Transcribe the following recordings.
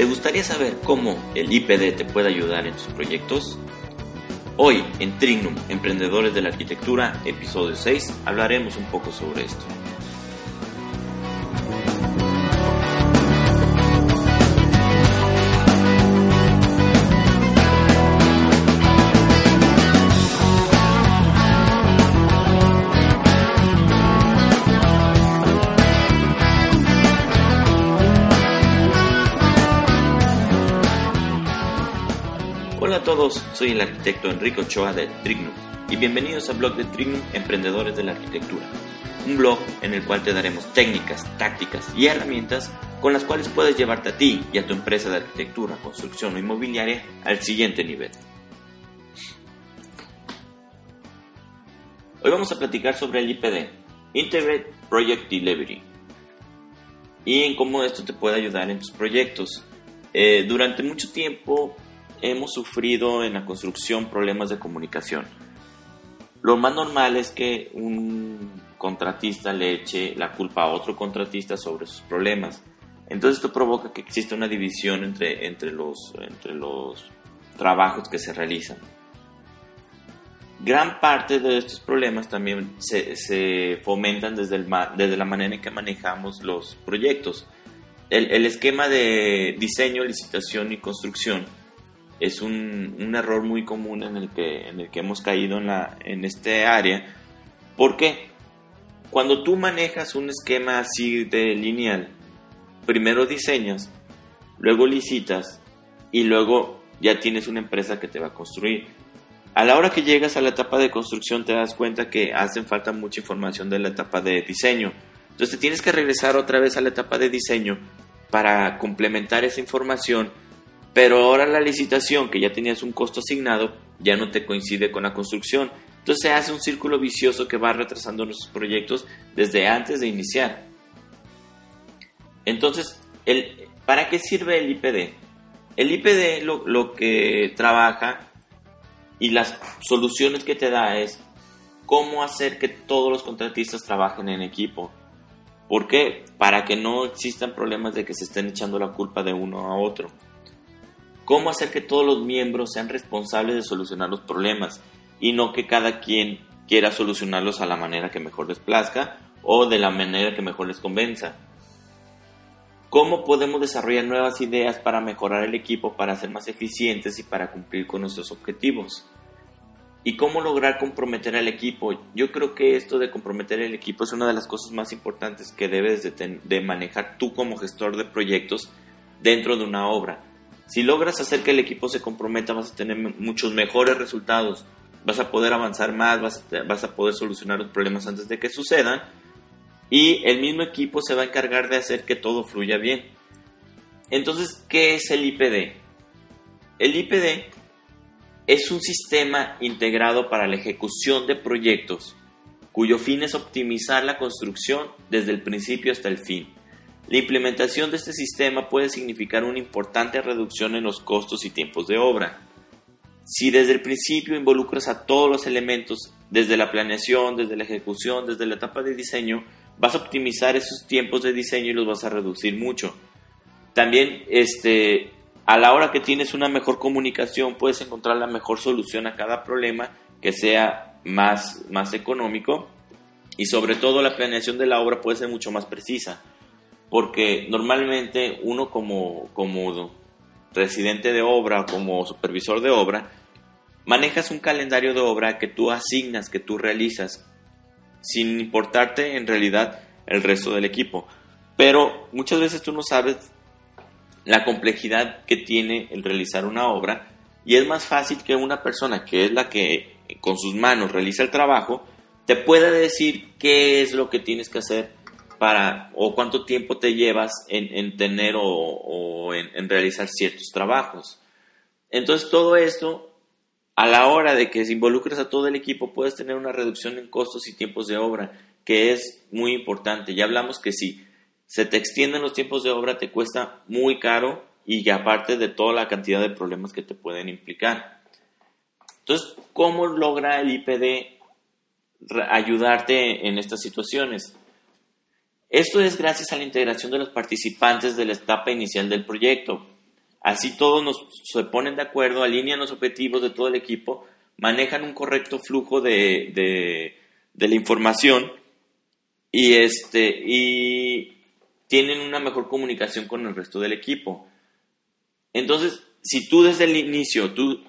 ¿Te gustaría saber cómo el IPD te puede ayudar en tus proyectos? Hoy en Trignum, Emprendedores de la Arquitectura, episodio 6, hablaremos un poco sobre esto. A todos, soy el arquitecto Enrico Ochoa de Trignum y bienvenidos al blog de Trignum Emprendedores de la Arquitectura, un blog en el cual te daremos técnicas, tácticas y herramientas con las cuales puedes llevarte a ti y a tu empresa de arquitectura, construcción o inmobiliaria al siguiente nivel. Hoy vamos a platicar sobre el IPD, Integrate Project Delivery, y en cómo esto te puede ayudar en tus proyectos. Eh, durante mucho tiempo hemos sufrido en la construcción problemas de comunicación. Lo más normal es que un contratista le eche la culpa a otro contratista sobre sus problemas. Entonces esto provoca que exista una división entre, entre, los, entre los trabajos que se realizan. Gran parte de estos problemas también se, se fomentan desde, el, desde la manera en que manejamos los proyectos. El, el esquema de diseño, licitación y construcción es un, un, error muy común en el que, en el que hemos caído en, la, en este área. porque Cuando tú manejas un esquema así de lineal, primero diseñas, luego licitas y luego ya tienes una empresa que te va a construir. A la hora que llegas a la etapa de construcción te das cuenta que hacen falta mucha información de la etapa de diseño. Entonces tienes que regresar otra vez a la etapa de diseño para complementar esa información pero ahora la licitación, que ya tenías un costo asignado, ya no te coincide con la construcción. Entonces se hace un círculo vicioso que va retrasando nuestros proyectos desde antes de iniciar. Entonces, ¿para qué sirve el IPD? El IPD lo, lo que trabaja y las soluciones que te da es cómo hacer que todos los contratistas trabajen en equipo. ¿Por qué? Para que no existan problemas de que se estén echando la culpa de uno a otro cómo hacer que todos los miembros sean responsables de solucionar los problemas y no que cada quien quiera solucionarlos a la manera que mejor les plazca o de la manera que mejor les convenza. ¿Cómo podemos desarrollar nuevas ideas para mejorar el equipo, para ser más eficientes y para cumplir con nuestros objetivos? ¿Y cómo lograr comprometer al equipo? Yo creo que esto de comprometer al equipo es una de las cosas más importantes que debes de, manejar tú como gestor de proyectos dentro de una obra si logras hacer que el equipo se comprometa, vas a tener muchos mejores resultados, vas a poder avanzar más, vas a, poder solucionar los problemas antes de que sucedan y el mismo equipo se va a encargar de hacer que todo fluya bien. Entonces, ¿qué es el IPD? El IPD es un sistema integrado para la ejecución de proyectos cuyo fin es optimizar la construcción desde el principio hasta el fin la implementación de este sistema puede significar una importante reducción en los costos y tiempos de obra. Si desde el principio involucras a todos los elementos, desde la planeación, desde la ejecución, desde la etapa de diseño, vas a optimizar esos tiempos de diseño y los vas a reducir mucho. También este, a la hora que tienes una mejor comunicación puedes encontrar la mejor solución a cada problema que sea más, más económico y sobre todo la planeación de la obra puede ser mucho más precisa porque normalmente uno como, como residente de obra, como supervisor de obra, manejas un calendario de obra que tú asignas, que tú realizas, sin importarte en realidad el resto del equipo. Pero muchas veces tú no sabes la complejidad que tiene el realizar una obra y es más fácil que una persona que es la que con sus manos realiza el trabajo te pueda decir qué es lo que tienes que hacer para o cuánto tiempo te llevas en, tener o, en, realizar ciertos trabajos. Entonces todo esto, a la hora de que involucres a todo el equipo, puedes tener una reducción en costos y tiempos de obra, que es muy importante. Ya hablamos que si se te extienden los tiempos de obra, te cuesta muy caro y aparte de toda la cantidad de problemas que te pueden implicar. Entonces, ¿cómo logra el IPD ayudarte en estas situaciones? Esto es gracias a la integración de los participantes de la etapa inicial del proyecto. Así todos se ponen de acuerdo, alinean los objetivos de todo el equipo, manejan un correcto flujo de, de, la información y, este, y tienen una mejor comunicación con el resto del equipo. Entonces, si tú desde el inicio, tú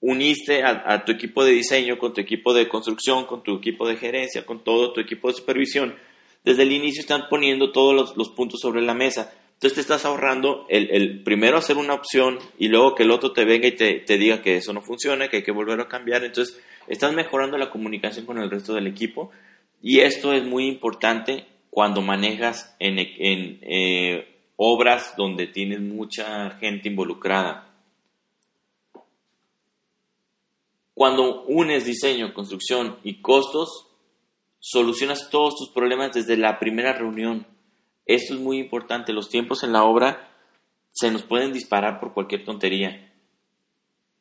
uniste a, tu equipo de diseño, con tu equipo de construcción, con tu equipo de gerencia, con todo tu equipo de supervisión, desde el inicio están poniendo todos los, puntos sobre la mesa. Entonces te estás ahorrando el, primero hacer una opción y luego que el otro te venga y te, diga que eso no funciona, que hay que volver a cambiar. Entonces estás mejorando la comunicación con el resto del equipo y esto es muy importante cuando manejas en eh, obras donde tienes mucha gente involucrada. Cuando unes diseño, construcción y costos, solucionas todos tus problemas desde la primera reunión. Esto es muy importante. Los tiempos en la obra se nos pueden disparar por cualquier tontería.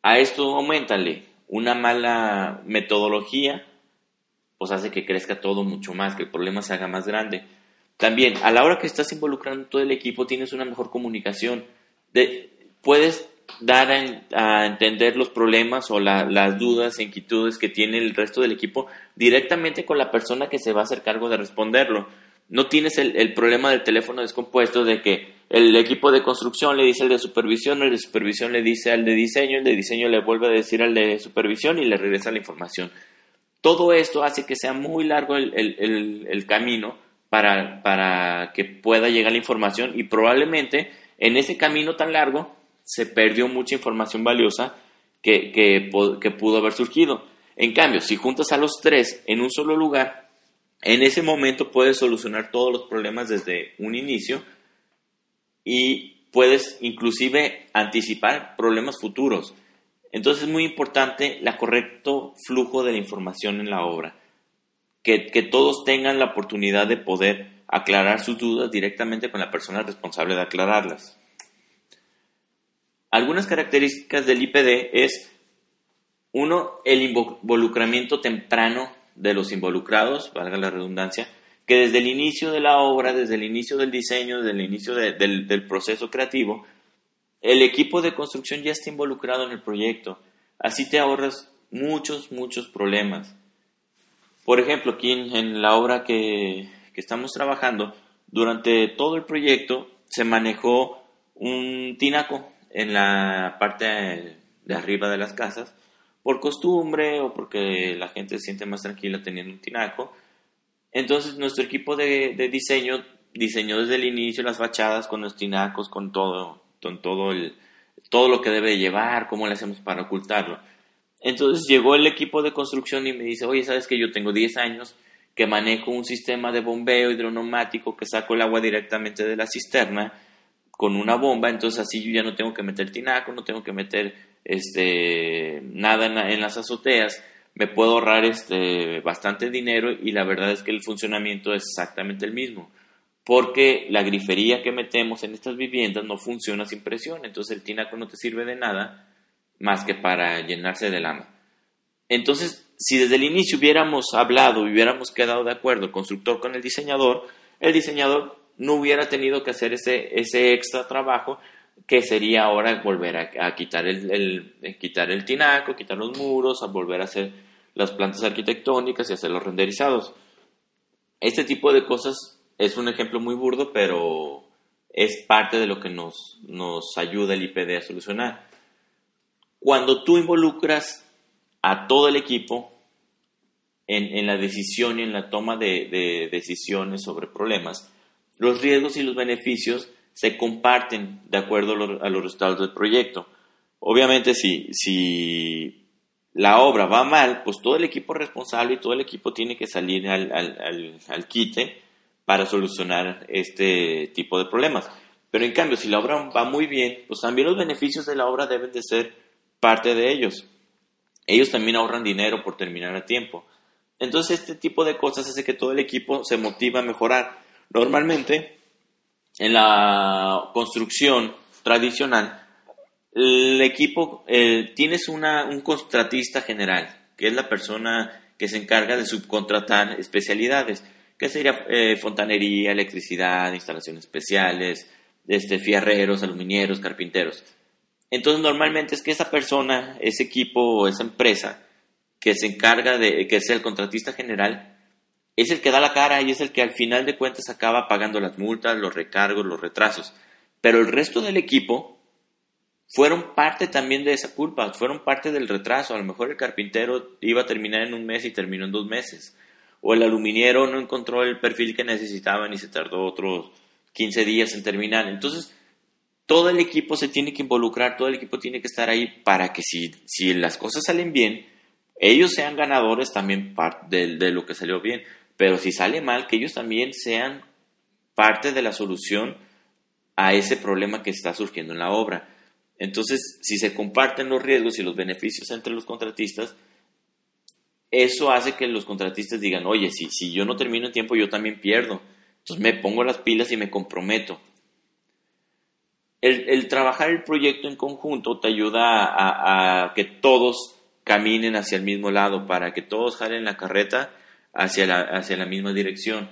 A esto aumentale una mala metodología, pues hace que crezca todo mucho más, que el problema se haga más grande. También, a la hora que estás involucrando todo el equipo, tienes una mejor comunicación. De, puedes dar a, entender los problemas o las dudas e inquietudes que tiene el resto del equipo directamente con la persona que se va a hacer cargo de responderlo. No tienes el, problema del teléfono descompuesto de que el equipo de construcción le dice al de supervisión, el de supervisión le dice al de diseño, el de diseño le vuelve a decir al de supervisión y le regresa la información. Todo esto hace que sea muy largo el camino para, para que pueda llegar la información y probablemente en ese camino tan largo se perdió mucha información valiosa que, que, que, pudo haber surgido. En cambio, si juntas a los tres en un solo lugar, en ese momento puedes solucionar todos los problemas desde un inicio y puedes inclusive anticipar problemas futuros. Entonces es muy importante el correcto flujo de la información en la obra que, todos tengan la oportunidad de poder aclarar sus dudas directamente con la persona responsable de aclararlas. Algunas características del IPD es, uno, el involucramiento temprano de los involucrados, valga la redundancia, que desde el inicio de la obra, desde el inicio del diseño, desde el inicio del, proceso creativo, el equipo de construcción ya está involucrado en el proyecto. Así te ahorras muchos, muchos problemas. Por ejemplo, aquí en, la obra que, estamos trabajando, durante todo el proyecto se manejó un tinaco en la parte de arriba de las casas por costumbre o porque la gente se siente más tranquila teniendo un tinaco. Entonces nuestro equipo de, diseño diseñó desde el inicio las fachadas con los tinacos, con todo, con todo, el, todo lo que debe llevar, cómo le hacemos para ocultarlo. Entonces llegó el equipo de construcción y me dice, oye, ¿sabes que yo tengo 10 años que manejo un sistema de bombeo hidroneumático que saco el agua directamente de la cisterna con una bomba, entonces así yo ya no tengo que meter tinaco, no tengo que meter este, nada en, las azoteas, me puedo ahorrar este, bastante dinero y la verdad es que el funcionamiento es exactamente el mismo, porque la grifería que metemos en estas viviendas no funciona sin presión, entonces el tinaco no te sirve de nada más que para llenarse de lama. Entonces, si desde el inicio hubiéramos hablado, hubiéramos quedado de acuerdo el constructor con el diseñador, el diseñador no hubiera tenido que hacer ese, ese extra trabajo que sería ahora volver a, quitar, el, quitar el tinaco, quitar los muros, a volver a hacer las plantas arquitectónicas y hacer los renderizados. Este tipo de cosas es un ejemplo muy burdo, pero es parte de lo que nos, nos ayuda el IPD a solucionar. Cuando tú involucras a todo el equipo en, la decisión y en la toma de, decisiones sobre problemas, los riesgos y los beneficios se comparten de acuerdo a los, resultados del proyecto. Obviamente, si, si la obra va mal, pues todo el equipo responsable y todo el equipo tiene que salir al, al, quite para solucionar este tipo de problemas. Pero en cambio, si la obra va muy bien, pues también los beneficios de la obra deben de ser parte de ellos. Ellos también ahorran dinero por terminar a tiempo. Entonces este tipo de cosas hace que todo el equipo se motiva a mejorar. Normalmente en la construcción tradicional el equipo eh, tienes una, un contratista general que es la persona que se encarga de subcontratar especialidades que sería eh, fontanería, electricidad, instalaciones especiales, este, fierreros, aluminieros, carpinteros. Entonces normalmente es que esa persona, ese equipo o esa empresa que se encarga de, que es el contratista general, es el que da la cara y es el que al final de cuentas acaba pagando las multas, los recargos, los retrasos. Pero el resto del equipo fueron parte también de esa culpa, fueron parte del retraso. A lo mejor el carpintero iba a terminar en un mes y terminó en dos meses. O el aluminiero no encontró el perfil que necesitaban y se tardó otros 15 días en terminar. Entonces, todo el equipo se tiene que involucrar, todo el equipo tiene que estar ahí para que si, si las cosas salen bien, ellos sean ganadores también de, de lo que salió bien. Pero si sale mal, que ellos también sean parte de la solución a ese problema que está surgiendo en la obra. Entonces, si se comparten los riesgos y los beneficios entre los contratistas, eso hace que los contratistas digan, oye, si, si yo no termino en tiempo, yo también pierdo. Entonces me pongo las pilas y me comprometo. El, trabajar el proyecto en conjunto te ayuda a, a, que todos caminen hacia el mismo lado, para que todos jalen la carreta hacia la, hacia la misma dirección.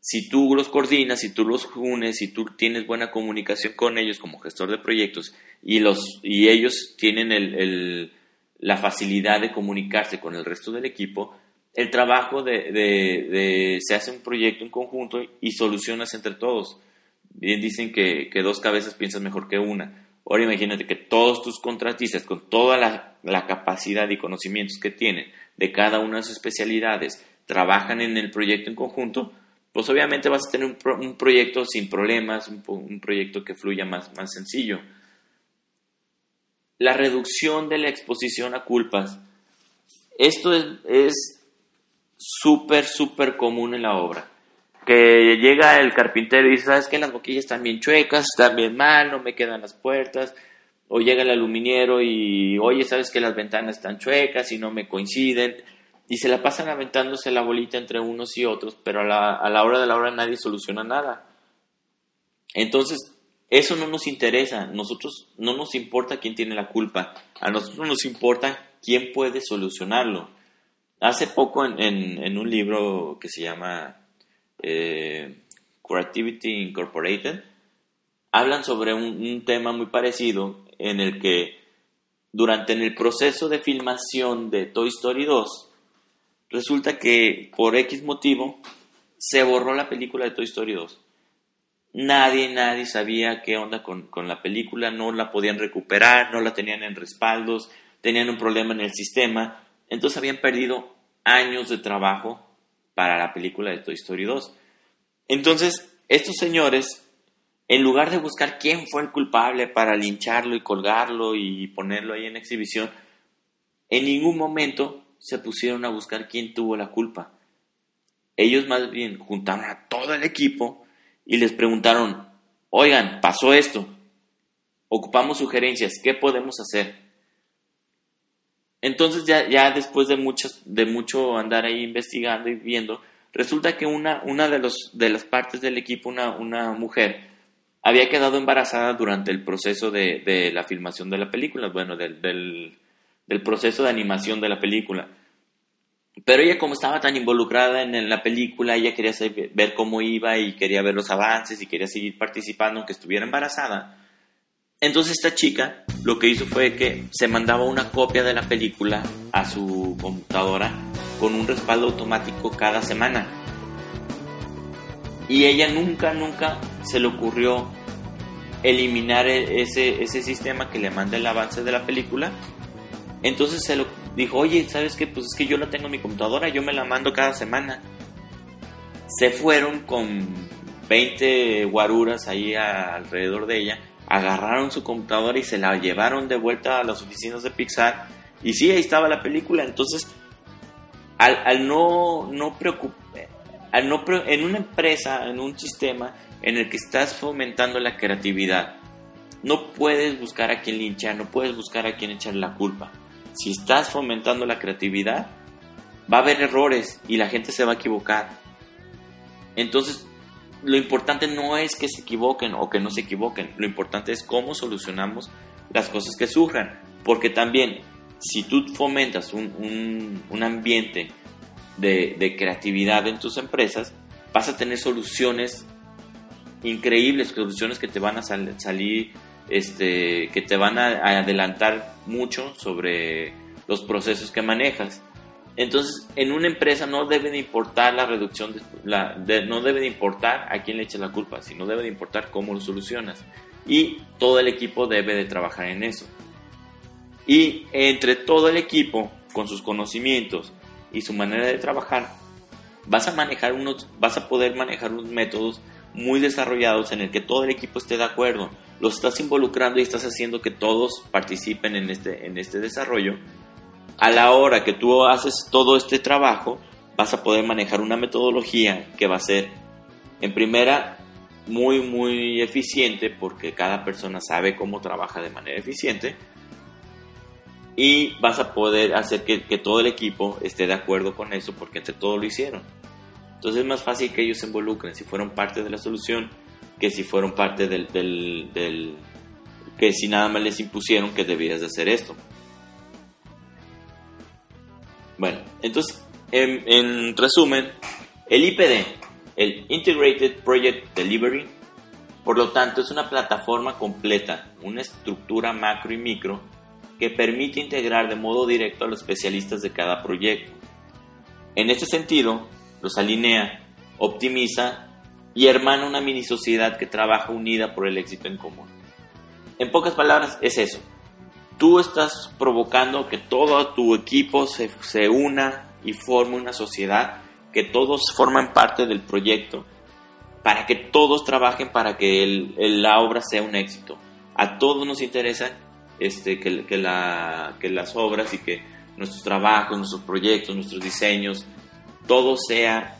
Si tú los coordinas, si tú los unes, si tú tienes buena comunicación con ellos como gestor de proyectos y, los, y ellos tienen el, la facilidad de comunicarse con el resto del equipo, el trabajo de, de, se hace un proyecto en conjunto y solucionas entre todos. Bien dicen que, que, dos cabezas piensan mejor que una. Ahora imagínate que todos tus contratistas, con toda la, capacidad y conocimientos que tienen, de cada una de sus especialidades trabajan en el proyecto en conjunto, pues obviamente vas a tener un, proyecto sin problemas, un, proyecto que fluya más, más sencillo. La reducción de la exposición a culpas. Esto es súper, súper común en la obra. Que llega el carpintero y dice, ¿sabes qué? Las boquillas están bien chuecas, están bien mal, no me quedan las puertas. O llega el aluminiero y, oye, ¿sabes que las ventanas están chuecas y no me coinciden? Y se la pasan aventándose la bolita entre unos y otros, pero a la, a la hora de la hora nadie soluciona nada. Entonces, eso no nos interesa. Nosotros no nos importa quién tiene la culpa. A nosotros nos importa quién puede solucionarlo. Hace poco en, en, un libro que se llama eh, Creativity Incorporated, hablan sobre un, tema muy parecido en el que durante el proceso de filmación de Toy Story 2, resulta que por X motivo se borró la película de Toy Story 2. Nadie, nadie sabía qué onda con, con, la película, no la podían recuperar, no la tenían en respaldos, tenían un problema en el sistema, entonces habían perdido años de trabajo para la película de Toy Story 2. Entonces, estos señores en lugar de buscar quién fue el culpable para lincharlo y colgarlo y ponerlo ahí en exhibición, en ningún momento se pusieron a buscar quién tuvo la culpa. Ellos más bien juntaron a todo el equipo y les preguntaron, oigan, pasó esto, ocupamos sugerencias, ¿qué podemos hacer? Entonces ya, ya después de, muchos, de mucho andar ahí investigando y viendo, resulta que una, una de, los, de las partes del equipo, una, una mujer, había quedado embarazada durante el proceso de, la filmación de la película, bueno, del, del, proceso de animación de la película. Pero ella como estaba tan involucrada en, la película, ella quería ver cómo iba y quería ver los avances y quería seguir participando aunque estuviera embarazada. Entonces esta chica lo que hizo fue que se mandaba una copia de la película a su computadora con un respaldo automático cada semana. Y ella nunca, nunca se le ocurrió eliminar e-, ese, ese sistema que le manda el avance de la película. Entonces se lo dijo, oye, ¿sabes qué? Pues es que yo la tengo en mi computadora, yo me la mando cada semana. Se fueron con 20 guaruras ahí alrededor de ella, agarraron su computadora y se la llevaron de vuelta a las oficinas de Pixar. Y sí, ahí estaba la película. Entonces, al, no, no preocupar, no, en una empresa, en un sistema, en el que estás fomentando la creatividad. No puedes buscar a quien linchar, no puedes buscar a quien echar la culpa. Si estás fomentando la creatividad, va a haber errores y la gente se va a equivocar. Entonces, lo importante no es que se equivoquen o que no se equivoquen, lo importante es cómo solucionamos las cosas que surjan. Porque también, si tú fomentas un, ambiente de, de creatividad en tus empresas, vas a tener soluciones increíbles soluciones que te van a salir este, que te van a, adelantar mucho sobre los procesos que manejas. Entonces, en una empresa no debe de importar la reducción, de, la, no debe de importar a quién le eches la culpa, sino debe de importar cómo lo solucionas. Y todo el equipo debe de trabajar en eso. Y entre todo el equipo, con sus conocimientos y su manera de trabajar, vas a manejar unos, vas a poder manejar unos métodos muy desarrollados en el que todo el equipo esté de acuerdo. Los estás involucrando y estás haciendo que todos participen en este, en este desarrollo. A la hora que tú haces todo este trabajo, vas a poder manejar una metodología que va a ser, en primera, muy, muy eficiente porque cada persona sabe cómo trabaja de manera eficiente y vas a poder hacer que, todo el equipo esté de acuerdo con eso porque entre todos lo hicieron. Entonces es más fácil que ellos se involucren si fueron parte de la solución que si fueron parte del, del, que si nada más les impusieron que debías de hacer esto. Bueno, entonces, en, en resumen, el IPD, el Integrated Project Delivery, por lo tanto, es una plataforma completa, una estructura macro y micro que permite integrar de modo directo a los especialistas de cada proyecto. En este sentido, los alinea, optimiza y hermana una mini sociedad que trabaja unida por el éxito en común. En pocas palabras, es eso. Tú estás provocando que todo tu equipo se, se una y forme una sociedad, que todos forman parte del proyecto, para que todos trabajen para que la obra sea un éxito. A todos nos interesa este, que, que, la, que las obras y que nuestros trabajos, nuestros proyectos, nuestros diseños, todo sea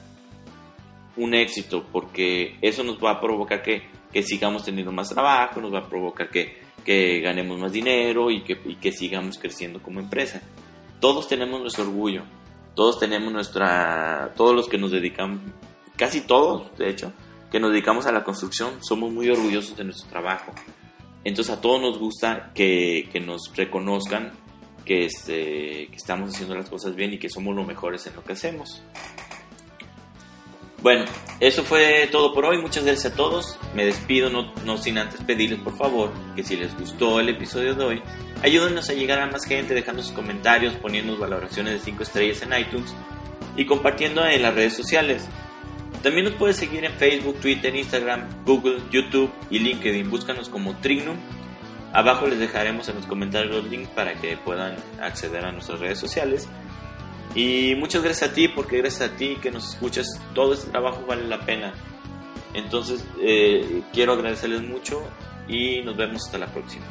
un éxito, porque eso nos va a provocar que, que sigamos teniendo más trabajo, nos va a provocar que, que ganemos más dinero y que, y que sigamos creciendo como empresa. Todos tenemos nuestro orgullo, todos tenemos nuestra, todos los que nos dedicamos, casi todos, de hecho, que nos dedicamos a la construcción, somos muy orgullosos de nuestro trabajo. Entonces a todos nos gusta que, que nos reconozcan que, este, que estamos haciendo las cosas bien y que somos los mejores en lo que hacemos. Bueno, eso fue todo por hoy. Muchas gracias a todos. Me despido, no, no, sin antes pedirles por favor que si les gustó el episodio de hoy, ayúdenos a llegar a más gente dejando sus comentarios, poniendo valoraciones de 5 estrellas en iTunes y compartiendo en las redes sociales. También nos puedes seguir en Facebook, Twitter, Instagram, Google, YouTube y LinkedIn. Búscanos como Trignum Abajo les dejaremos en los comentarios los links para que puedan acceder a nuestras redes sociales. Y muchas gracias a ti, porque gracias a ti que nos escuchas, todo este trabajo vale la pena. Entonces, eh, quiero agradecerles mucho y nos vemos hasta la próxima.